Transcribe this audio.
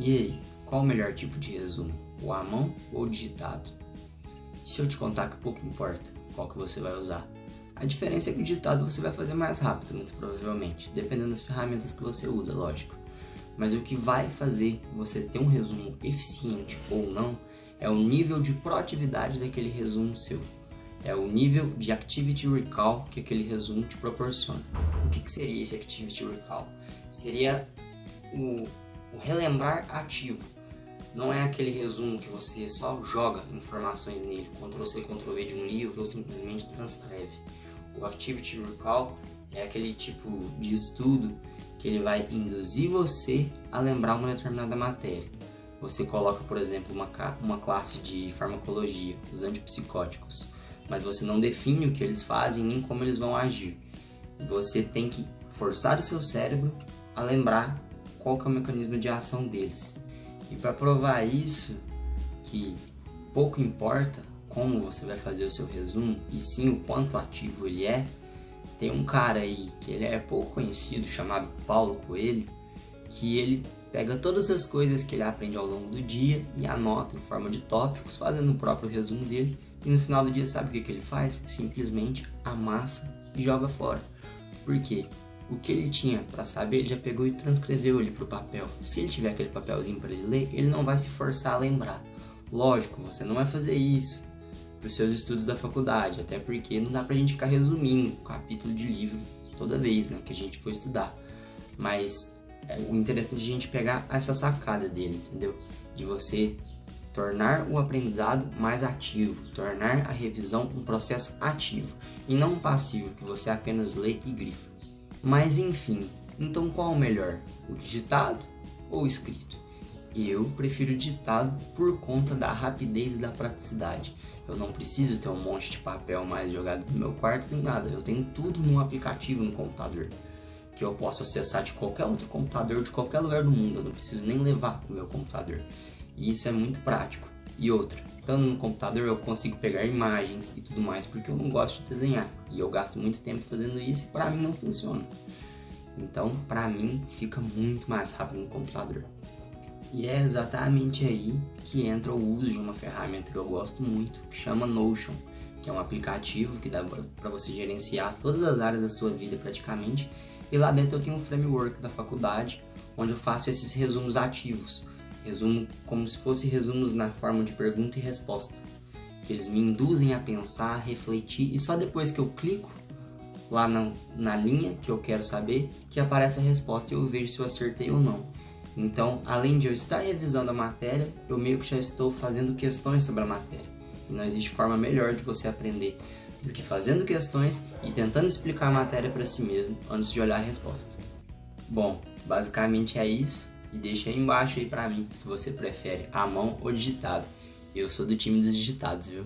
E aí, qual o melhor tipo de resumo? O à mão ou o digitado? Se eu te contar que pouco importa qual que você vai usar. A diferença é que o digitado você vai fazer mais rápido, muito provavelmente, dependendo das ferramentas que você usa, lógico. Mas o que vai fazer você ter um resumo eficiente ou não é o nível de proatividade daquele resumo seu. É o nível de Activity Recall que aquele resumo te proporciona. O que, que seria esse Activity Recall? Seria o o relembrar ativo não é aquele resumo que você só joga informações nele, Ctrl-C, Ctrl-V de um livro ou simplesmente transcreve. O Activity Recall é aquele tipo de estudo que ele vai induzir você a lembrar uma determinada matéria. Você coloca, por exemplo, uma, uma classe de farmacologia, os antipsicóticos, mas você não define o que eles fazem nem como eles vão agir. Você tem que forçar o seu cérebro a lembrar qual que é o mecanismo de ação deles. E para provar isso, que pouco importa como você vai fazer o seu resumo, e sim o quanto ativo ele é, tem um cara aí que ele é pouco conhecido, chamado Paulo Coelho, que ele pega todas as coisas que ele aprende ao longo do dia e anota em forma de tópicos, fazendo o próprio resumo dele, e no final do dia sabe o que, que ele faz? Simplesmente amassa e joga fora. Por quê? O que ele tinha para saber, ele já pegou e transcreveu ele para o papel. Se ele tiver aquele papelzinho para ele ler, ele não vai se forçar a lembrar. Lógico, você não vai fazer isso para os seus estudos da faculdade, até porque não dá para a gente ficar resumindo um capítulo de livro toda vez né, que a gente for estudar. Mas é, o interessante é a gente pegar essa sacada dele, entendeu? De você tornar o aprendizado mais ativo, tornar a revisão um processo ativo e não passivo que você apenas lê e grifa. Mas enfim, então qual o melhor? O digitado ou o escrito? Eu prefiro o digitado por conta da rapidez e da praticidade. Eu não preciso ter um monte de papel mais jogado no meu quarto nem nada. Eu tenho tudo num aplicativo no computador que eu posso acessar de qualquer outro computador de qualquer lugar do mundo. Eu não preciso nem levar o meu computador. E isso é muito prático. E outra, estando no computador eu consigo pegar imagens e tudo mais, porque eu não gosto de desenhar. E eu gasto muito tempo fazendo isso e para mim não funciona. Então, para mim, fica muito mais rápido no computador. E é exatamente aí que entra o uso de uma ferramenta que eu gosto muito, que chama Notion, que é um aplicativo que dá para você gerenciar todas as áreas da sua vida praticamente. E lá dentro eu tenho um framework da faculdade, onde eu faço esses resumos ativos Resumo como se fosse resumos na forma de pergunta e resposta, que eles me induzem a pensar, a refletir e só depois que eu clico lá na, na linha que eu quero saber que aparece a resposta e eu vejo se eu acertei ou não. Então, além de eu estar revisando a matéria, eu meio que já estou fazendo questões sobre a matéria. E não existe forma melhor de você aprender do que fazendo questões e tentando explicar a matéria para si mesmo antes de olhar a resposta. Bom, basicamente é isso. E deixa aí embaixo aí pra mim se você prefere a mão ou digitado. Eu sou do time dos digitados, viu?